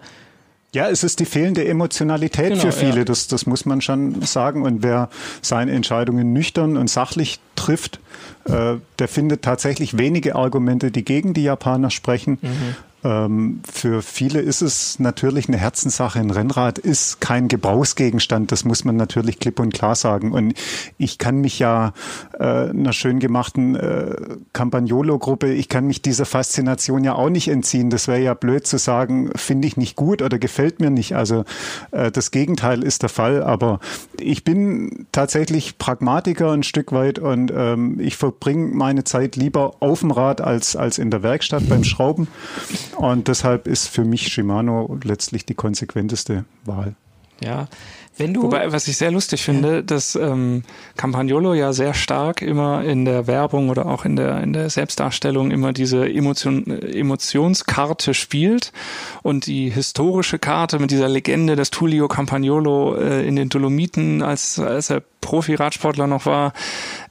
ja, es ist die fehlende Emotionalität genau, für viele, ja. das, das muss man schon sagen. Und wer seine Entscheidungen nüchtern und sachlich trifft, äh, der findet tatsächlich wenige Argumente, die gegen die Japaner sprechen. Mhm. Ähm, für viele ist es natürlich eine Herzenssache. Ein Rennrad ist kein Gebrauchsgegenstand. Das muss man natürlich klipp und klar sagen. Und ich kann mich ja äh, einer schön gemachten äh, Campagnolo-Gruppe, ich kann mich dieser Faszination ja auch nicht entziehen. Das wäre ja blöd zu sagen, finde ich nicht gut oder gefällt mir nicht. Also äh, das Gegenteil ist der Fall. Aber ich bin tatsächlich Pragmatiker ein Stück weit und ähm, ich verbringe meine Zeit lieber auf dem Rad als, als in der Werkstatt beim Schrauben. Und deshalb ist für mich Shimano letztlich die konsequenteste Wahl.
Ja, Wenn du
Wobei, was ich sehr lustig finde, dass ähm, Campagnolo ja sehr stark immer in der Werbung oder auch in der in der Selbstdarstellung immer diese Emotion, Emotionskarte spielt und die historische Karte mit dieser Legende des Tullio Campagnolo äh, in den Dolomiten, als als er Profi-Radsportler noch war,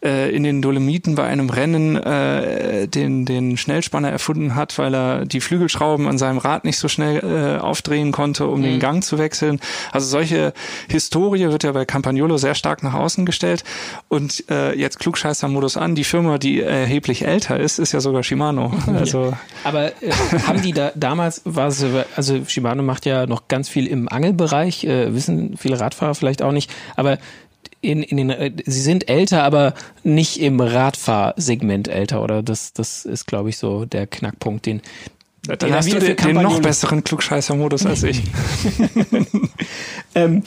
äh, in den Dolomiten bei einem Rennen äh, den den Schnellspanner erfunden hat, weil er die Flügelschrauben an seinem Rad nicht so schnell äh, aufdrehen konnte, um mhm. den Gang zu wechseln. Also solche Historie wird ja bei Campagnolo sehr stark nach außen gestellt. Und äh, jetzt Klugscheißer-Modus an. Die Firma, die erheblich älter ist, ist ja sogar Shimano. Also ja.
Aber äh, haben die da damals, war es, also Shimano macht ja noch ganz viel im Angelbereich, äh, wissen viele Radfahrer vielleicht auch nicht, aber in, in den, äh, sie sind älter, aber nicht im Radfahrsegment älter, oder? Das, das ist, glaube ich, so der Knackpunkt, den,
dann hast du den, den noch besseren Klugscheißer-Modus als ich.
ähm,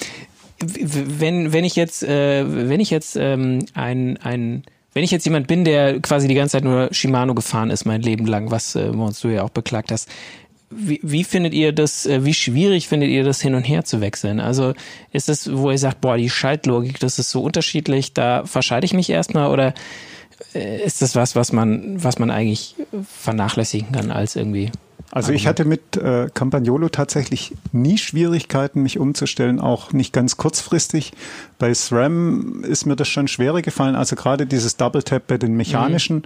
wenn, wenn ich jetzt, äh, wenn ich jetzt ähm, ein, ein wenn ich jetzt jemand bin, der quasi die ganze Zeit nur Shimano gefahren ist, mein Leben lang, was äh, uns du ja auch beklagt hast, wie, wie findet ihr das, äh, wie schwierig findet ihr das hin und her zu wechseln? Also ist es, wo ihr sagt, boah, die Schaltlogik, das ist so unterschiedlich, da verscheide ich mich erstmal oder äh, ist das was, was man, was man eigentlich vernachlässigen kann als irgendwie
also ich hatte mit äh, Campagnolo tatsächlich nie Schwierigkeiten, mich umzustellen, auch nicht ganz kurzfristig. Bei SRAM ist mir das schon schwerer gefallen. Also gerade dieses Double Tap bei den mechanischen,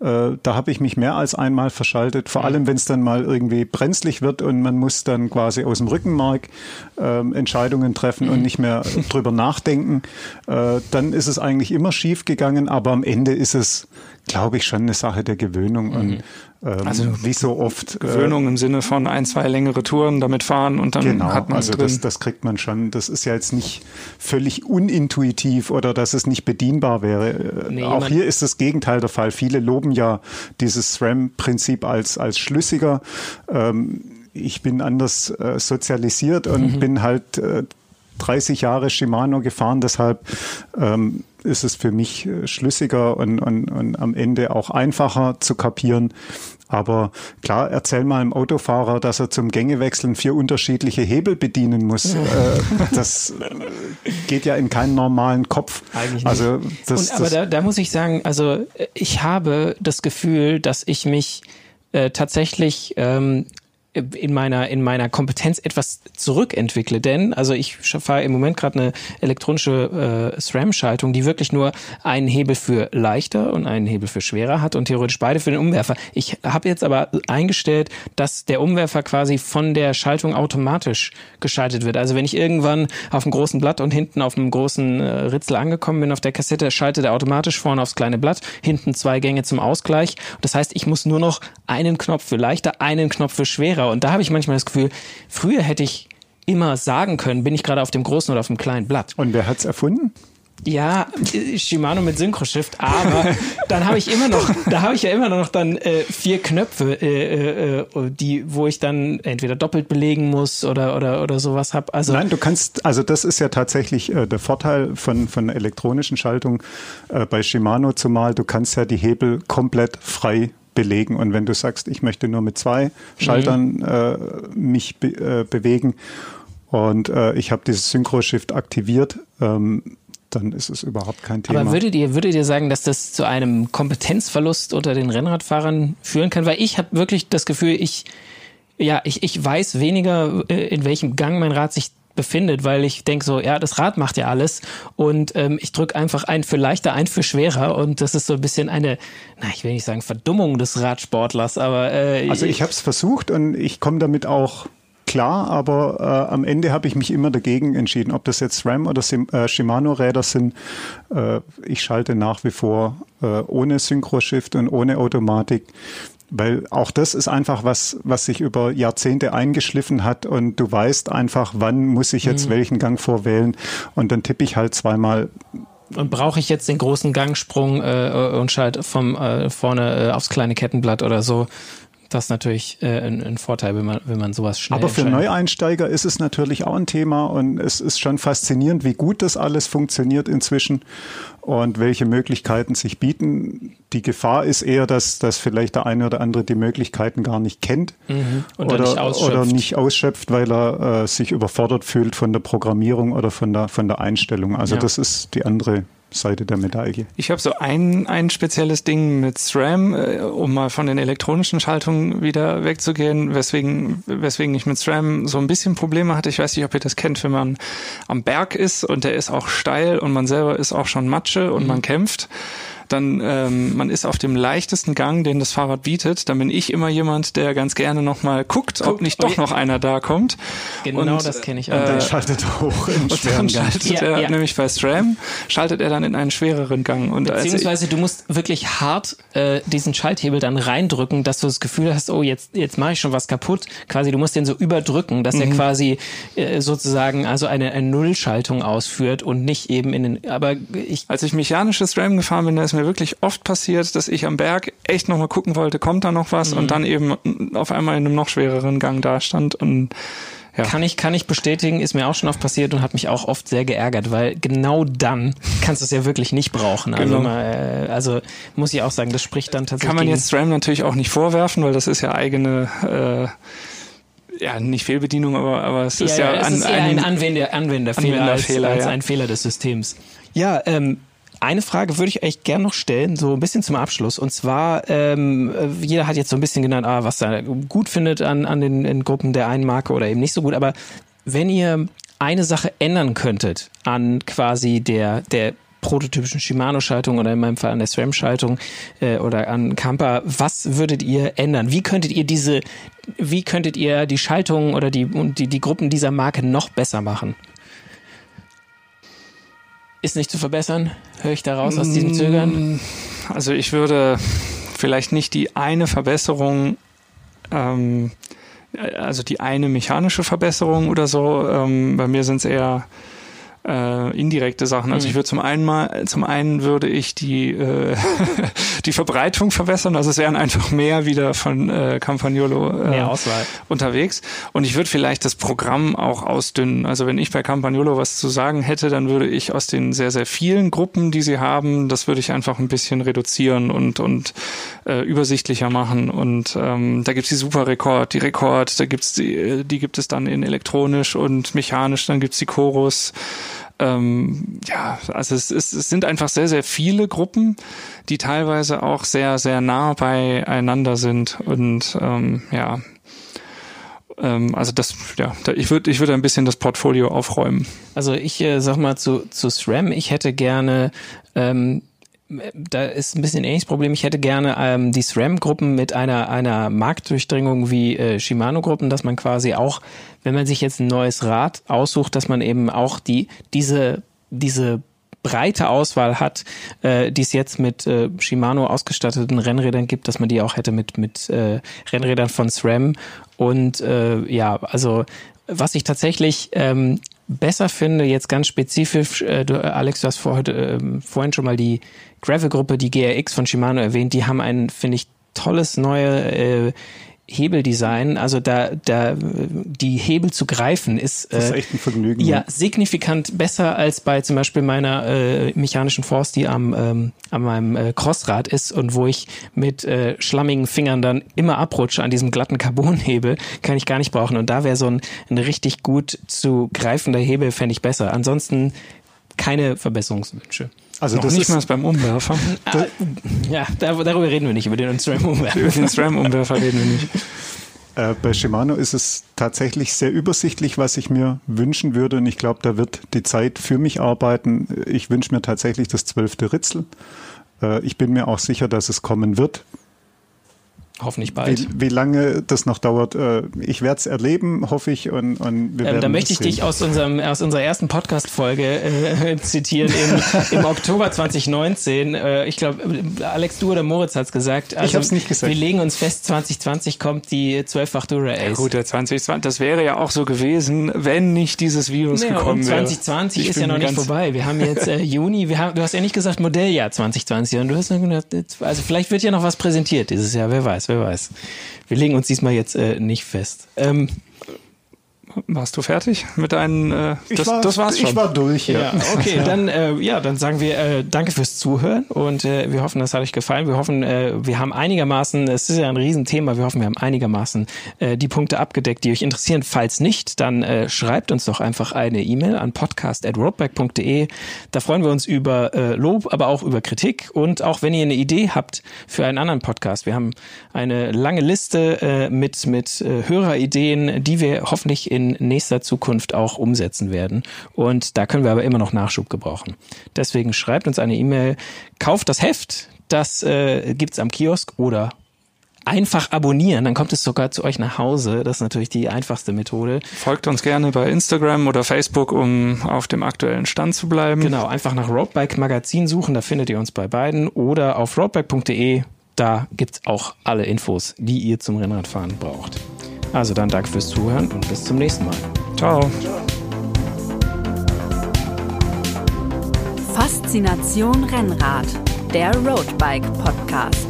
mhm. äh, da habe ich mich mehr als einmal verschaltet. Vor mhm. allem, wenn es dann mal irgendwie brenzlig wird und man muss dann quasi aus dem Rückenmark äh, Entscheidungen treffen mhm. und nicht mehr drüber nachdenken. Äh, dann ist es eigentlich immer schief gegangen, aber am Ende ist es glaube ich, schon eine Sache der Gewöhnung. Mhm. Und ähm, also wie so oft.
Äh, Gewöhnung äh, im Sinne von ein, zwei längere Touren damit fahren und dann genau, hat man
also drin. Das, das kriegt man schon. Das ist ja jetzt nicht völlig unintuitiv oder dass es nicht bedienbar wäre. Äh, nee, Auch hier ist das Gegenteil der Fall. Viele loben ja dieses SRAM-Prinzip als, als schlüssiger. Ähm, ich bin anders äh, sozialisiert und mhm. bin halt äh, 30 Jahre Shimano gefahren, deshalb ähm, ist es für mich äh, schlüssiger und, und, und am Ende auch einfacher zu kapieren. Aber klar, erzähl mal einem Autofahrer, dass er zum Gängewechseln vier unterschiedliche Hebel bedienen muss. äh, das äh, geht ja in keinen normalen Kopf.
Eigentlich nicht. Also das, Und, aber da, da muss ich sagen, also ich habe das Gefühl, dass ich mich äh, tatsächlich ähm, in meiner in meiner Kompetenz etwas zurückentwickle, denn also ich fahre im Moment gerade eine elektronische äh, SRAM-Schaltung, die wirklich nur einen Hebel für leichter und einen Hebel für schwerer hat und theoretisch beide für den Umwerfer. Ich habe jetzt aber eingestellt, dass der Umwerfer quasi von der Schaltung automatisch geschaltet wird. Also wenn ich irgendwann auf einem großen Blatt und hinten auf einem großen äh, Ritzel angekommen bin auf der Kassette, schaltet er automatisch vorne aufs kleine Blatt, hinten zwei Gänge zum Ausgleich. Das heißt, ich muss nur noch einen Knopf für leichter, einen Knopf für schwerer schwerer. Und da habe ich manchmal das Gefühl, früher hätte ich immer sagen können, bin ich gerade auf dem großen oder auf dem kleinen Blatt.
Und wer hat's erfunden?
Ja, Shimano mit Synchro-Shift, aber dann habe ich immer noch, da habe ich ja immer noch dann äh, vier Knöpfe, äh, äh, die, wo ich dann entweder doppelt belegen muss oder oder oder sowas habe.
Also nein, du kannst, also das ist ja tatsächlich äh, der Vorteil von von elektronischen Schaltung äh, bei Shimano zumal. Du kannst ja die Hebel komplett frei belegen. Und wenn du sagst, ich möchte nur mit zwei Schaltern mhm. äh, mich be äh, bewegen und äh, ich habe dieses Synchro-Shift aktiviert, ähm, dann ist es überhaupt kein Thema.
Aber würdet ihr, würdet ihr sagen, dass das zu einem Kompetenzverlust unter den Rennradfahrern führen kann? Weil ich habe wirklich das Gefühl, ich, ja, ich, ich weiß weniger, äh, in welchem Gang mein Rad sich befindet, weil ich denke so, ja, das Rad macht ja alles und ähm, ich drücke einfach ein für leichter, ein für schwerer und das ist so ein bisschen eine, na, ich will nicht sagen Verdummung des Radsportlers, aber
äh, also ich habe es versucht und ich komme damit auch klar, aber äh, am Ende habe ich mich immer dagegen entschieden, ob das jetzt SRAM oder äh, Shimano-Räder sind. Äh, ich schalte nach wie vor äh, ohne Synchro-Shift und ohne Automatik. Weil auch das ist einfach was, was sich über Jahrzehnte eingeschliffen hat und du weißt einfach, wann muss ich jetzt mhm. welchen Gang vorwählen und dann tippe ich halt zweimal
und brauche ich jetzt den großen Gangsprung äh, und schalte vom äh, vorne äh, aufs kleine Kettenblatt oder so? Das ist natürlich äh, ein, ein, Vorteil, wenn man, wenn man sowas schnell
Aber für Neueinsteiger ist es natürlich auch ein Thema und es ist schon faszinierend, wie gut das alles funktioniert inzwischen und welche Möglichkeiten sich bieten. Die Gefahr ist eher, dass, dass vielleicht der eine oder andere die Möglichkeiten gar nicht kennt
mhm.
oder, nicht oder, nicht ausschöpft, weil er äh, sich überfordert fühlt von der Programmierung oder von der, von der Einstellung. Also ja. das ist die andere Seite der Medaille.
Ich habe so ein, ein spezielles Ding mit SRAM, äh, um mal von den elektronischen Schaltungen wieder wegzugehen, weswegen, weswegen ich mit SRAM so ein bisschen Probleme hatte. Ich weiß nicht, ob ihr das kennt, wenn man am Berg ist und der ist auch steil und man selber ist auch schon Matsche und mhm. man kämpft dann ähm, man ist auf dem leichtesten Gang, den das Fahrrad bietet, dann bin ich immer jemand, der ganz gerne nochmal guckt, ob nicht doch noch einer da kommt.
Genau, und, das kenne ich auch.
Und dann schaltet er hoch in
und dann schaltet ja, er, ja. nämlich bei SRAM, schaltet er dann in einen schwereren Gang. Und
Beziehungsweise du musst wirklich hart äh, diesen Schalthebel dann reindrücken, dass du das Gefühl hast, oh, jetzt, jetzt mache ich schon was kaputt. Quasi, du musst den so überdrücken, dass mhm. er quasi äh, sozusagen also eine, eine Nullschaltung ausführt und nicht eben in den, aber ich.
Als ich mechanisches RAM gefahren bin, da ist mir wirklich oft passiert, dass ich am Berg echt nochmal gucken wollte, kommt da noch was mhm. und dann eben auf einmal in einem noch schwereren Gang da stand und
ja. Kann ich, kann ich bestätigen, ist mir auch schon oft passiert und hat mich auch oft sehr geärgert, weil genau dann kannst du es ja wirklich nicht brauchen. Also, genau. mal, äh, also muss ich auch sagen, das spricht dann tatsächlich.
Kann man jetzt SRAM natürlich auch nicht vorwerfen, weil das ist ja eigene äh, ja, nicht Fehlbedienung, aber, aber es ist ja,
ja, es
an,
ist eher ein, ein Anwender, Anwenderfehler, Anwenderfehler als, als ja. ein Fehler des Systems. Ja, ähm, eine Frage würde ich euch gerne noch stellen, so ein bisschen zum Abschluss. Und zwar, ähm, jeder hat jetzt so ein bisschen genannt, ah, was er gut findet an, an den Gruppen der einen Marke oder eben nicht so gut. Aber wenn ihr eine Sache ändern könntet an quasi der, der prototypischen Shimano-Schaltung oder in meinem Fall an der SRAM-Schaltung äh, oder an Kampa, was würdet ihr ändern? Wie könntet ihr diese, wie könntet ihr die Schaltung oder die, die, die Gruppen dieser Marke noch besser machen? Ist nicht zu verbessern? Höre ich daraus aus diesem Zögern?
Also ich würde vielleicht nicht die eine Verbesserung, ähm, also die eine mechanische Verbesserung oder so. Ähm, bei mir sind es eher äh, indirekte Sachen. Also mhm. ich würde zum einen mal, zum einen würde ich die äh, die Verbreitung verbessern. Also es wären einfach mehr wieder von äh, Campagnolo
äh, mehr Auswahl.
unterwegs. Und ich würde vielleicht das Programm auch ausdünnen. Also wenn ich bei Campagnolo was zu sagen hätte, dann würde ich aus den sehr sehr vielen Gruppen, die sie haben, das würde ich einfach ein bisschen reduzieren und und äh, übersichtlicher machen. Und ähm, da gibt's die Super Rekord, die Rekord, da gibt's die, die gibt es dann in elektronisch und mechanisch, dann gibt's die Chorus. Ähm, ja, also es, es, es sind einfach sehr, sehr viele Gruppen, die teilweise auch sehr, sehr nah beieinander sind. Und ähm, ja, ähm, also das, ja, da, ich würde ich würde ein bisschen das Portfolio aufräumen.
Also ich äh, sag mal zu, zu SRAM, ich hätte gerne ähm, da ist ein bisschen ähnliches Problem. Ich hätte gerne ähm, die SRAM-Gruppen mit einer, einer Marktdurchdringung wie äh, Shimano-Gruppen, dass man quasi auch, wenn man sich jetzt ein neues Rad aussucht, dass man eben auch die, diese, diese breite Auswahl hat, äh, die es jetzt mit äh, Shimano ausgestatteten Rennrädern gibt, dass man die auch hätte mit, mit äh, Rennrädern von SRAM. Und äh, ja, also was ich tatsächlich ähm, besser finde, jetzt ganz spezifisch, äh, du, Alex, du hast vor, äh, vorhin schon mal die Gravel-Gruppe, die GRX von Shimano erwähnt, die haben ein, finde ich, tolles neue äh, Hebeldesign, also da, da die Hebel zu greifen,
ist, äh, echt ein Vergnügen.
Ja, ne? signifikant besser als bei zum Beispiel meiner äh, mechanischen Force, die am, ähm, an meinem äh, Crossrad ist und wo ich mit äh, schlammigen Fingern dann immer abrutsche an diesem glatten Carbonhebel, kann ich gar nicht brauchen. Und da wäre so ein, ein richtig gut zu greifender Hebel, fände ich besser. Ansonsten keine Verbesserungswünsche.
Also Noch das nicht mal beim Umwerfer.
Ah, ja, darüber reden wir nicht, über den SRAM-Umwerfer.
Über den SRAM-Umwerfer reden wir nicht.
Äh, bei Shimano ist es tatsächlich sehr übersichtlich, was ich mir wünschen würde. Und ich glaube, da wird die Zeit für mich arbeiten. Ich wünsche mir tatsächlich das zwölfte Ritzel. Äh, ich bin mir auch sicher, dass es kommen wird.
Hoffentlich bald.
Wie, wie, lange das noch dauert, äh, ich werde es erleben, hoffe ich. Und, und
wir ähm, da möchte ich sehen. dich aus, unserem, aus unserer ersten Podcast-Folge äh, zitieren. Im, Im, Oktober 2019, äh, ich glaube, Alex, du oder Moritz hat es gesagt.
Also, ich habe es nicht gesagt.
Wir legen uns fest, 2020 kommt die 12-fach Dura Ace. Ja,
gut, der 2020, das wäre ja auch so gewesen, wenn nicht dieses Virus nee, gekommen wäre.
2020 ich ist ja noch nicht vorbei. Wir haben jetzt äh, Juni, wir haben, du hast ja nicht gesagt Modelljahr 2020, sondern du hast nur gesagt, also vielleicht wird ja noch was präsentiert dieses Jahr, wer weiß. Weiß, wer weiß. Wir legen uns diesmal jetzt äh, nicht fest. Ähm,
warst du fertig mit deinen? Äh,
das, war, das war's schon. Ich war durch. Ja,
ja okay. Dann äh, ja, dann sagen wir äh, danke fürs Zuhören und äh, wir hoffen, das hat euch gefallen. Wir hoffen, äh, wir haben einigermaßen, es ist ja ein Riesenthema. Wir hoffen, wir haben einigermaßen äh, die Punkte abgedeckt, die euch interessieren. Falls nicht, dann äh, schreibt uns doch einfach eine E-Mail an podcast@roadback.de. Da freuen wir uns über äh, Lob, aber auch über Kritik und auch wenn ihr eine Idee habt für einen anderen Podcast. Wir haben eine lange Liste äh, mit mit äh, Hörerideen, die wir hoffentlich in in nächster Zukunft auch umsetzen werden. Und da können wir aber immer noch Nachschub gebrauchen. Deswegen schreibt uns eine E-Mail, kauft das Heft, das äh, gibt's am Kiosk oder einfach abonnieren, dann kommt es sogar zu euch nach Hause. Das ist natürlich die einfachste Methode.
Folgt uns gerne bei Instagram oder Facebook, um auf dem aktuellen Stand zu bleiben.
Genau, einfach nach Roadbike Magazin suchen, da findet ihr uns bei beiden oder auf roadbike.de, da gibt's auch alle Infos, die ihr zum Rennradfahren braucht. Also dann danke fürs Zuhören und bis zum nächsten Mal.
Ciao.
Faszination Rennrad, der Roadbike Podcast.